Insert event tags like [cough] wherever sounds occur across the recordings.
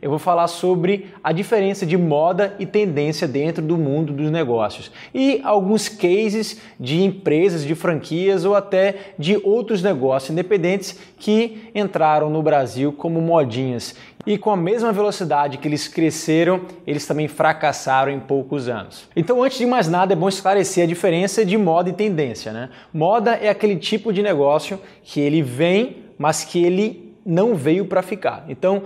Eu vou falar sobre a diferença de moda e tendência dentro do mundo dos negócios e alguns cases de empresas, de franquias ou até de outros negócios independentes que entraram no Brasil como modinhas e com a mesma velocidade que eles cresceram, eles também fracassaram em poucos anos. Então, antes de mais nada, é bom esclarecer a diferença de moda e tendência. Né? Moda é aquele tipo de negócio que ele vem, mas que ele não veio para ficar. Então,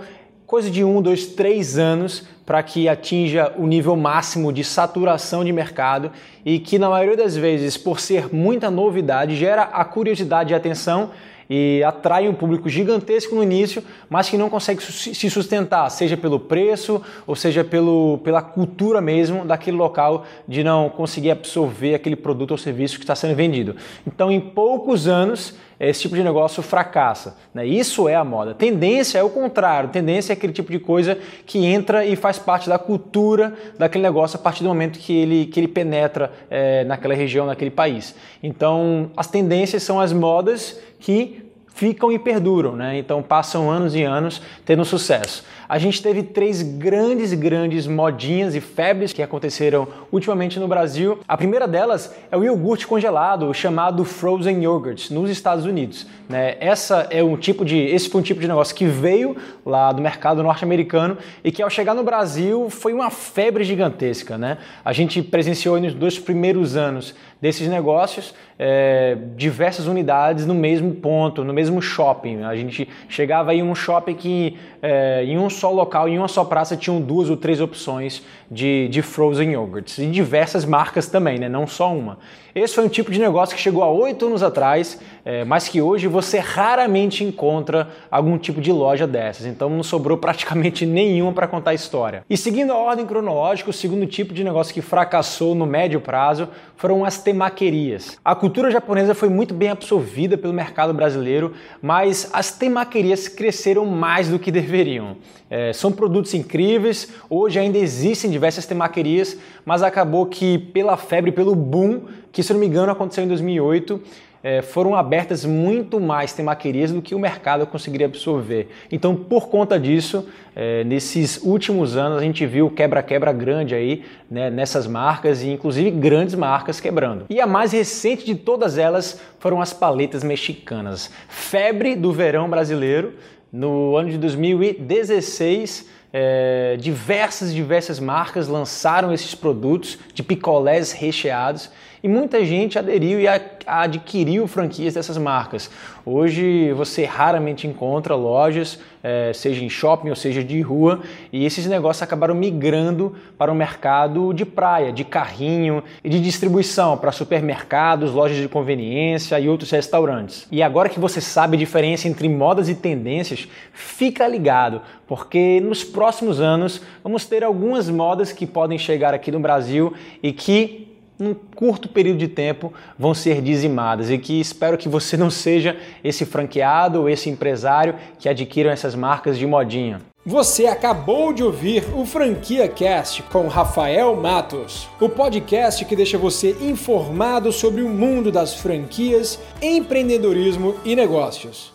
coisa de um, dois, três anos para que atinja o nível máximo de saturação de mercado e que, na maioria das vezes, por ser muita novidade, gera a curiosidade e atenção e atrai um público gigantesco no início, mas que não consegue se sustentar, seja pelo preço ou seja pelo, pela cultura mesmo daquele local de não conseguir absorver aquele produto ou serviço que está sendo vendido. Então, em poucos anos, esse tipo de negócio fracassa. Né? Isso é a moda. Tendência é o contrário. Tendência é aquele tipo de coisa que entra e faz parte da cultura daquele negócio a partir do momento que ele, que ele penetra é, naquela região, naquele país. Então, as tendências são as modas que ficam e perduram, né? Então passam anos e anos tendo sucesso. A gente teve três grandes, grandes modinhas e febres que aconteceram ultimamente no Brasil. A primeira delas é o iogurte congelado, chamado frozen yogurt, nos Estados Unidos. Né? Essa é um tipo de, esse foi um tipo de negócio que veio lá do mercado norte-americano e que ao chegar no Brasil foi uma febre gigantesca, né? A gente presenciou nos dois primeiros anos desses negócios é, diversas unidades no mesmo ponto, no mesmo shopping. A gente chegava em um shopping que é, em um só local, em uma só praça, tinham duas ou três opções de, de frozen yogurts e diversas marcas também, né? não só uma. Esse foi um tipo de negócio que chegou há oito anos atrás, é, mas que hoje você raramente encontra algum tipo de loja dessas. Então não sobrou praticamente [laughs] nenhuma para contar a história. E seguindo a ordem cronológica, o segundo tipo de negócio que fracassou no médio prazo foram as temaquerias. A cultura japonesa foi muito bem absorvida pelo mercado brasileiro, mas as temaquerias cresceram mais do que deveriam. É, são produtos incríveis, hoje ainda existem diversas temaquerias, mas acabou que pela febre, pelo boom, que se não me engano aconteceu em 2008, é, foram abertas muito mais temaquerias do que o mercado conseguiria absorver. Então, por conta disso, é, nesses últimos anos a gente viu quebra-quebra grande aí né, nessas marcas e inclusive grandes marcas quebrando. E a mais recente de todas elas foram as paletas mexicanas. Febre do verão brasileiro. No ano de 2016, é, diversas, diversas marcas lançaram esses produtos de picolés recheados e muita gente aderiu e adquiriu franquias dessas marcas. Hoje você raramente encontra lojas, é, seja em shopping ou seja de rua, e esses negócios acabaram migrando para o mercado de praia, de carrinho e de distribuição para supermercados, lojas de conveniência e outros restaurantes. E agora que você sabe a diferença entre modas e tendências, fica ligado, porque nos próximos anos vamos ter algumas modas que podem chegar aqui no Brasil e que num curto período de tempo vão ser dizimadas e que espero que você não seja esse franqueado ou esse empresário que adquiram essas marcas de modinha. Você acabou de ouvir o Franquia Cast com Rafael Matos, o podcast que deixa você informado sobre o mundo das franquias, empreendedorismo e negócios.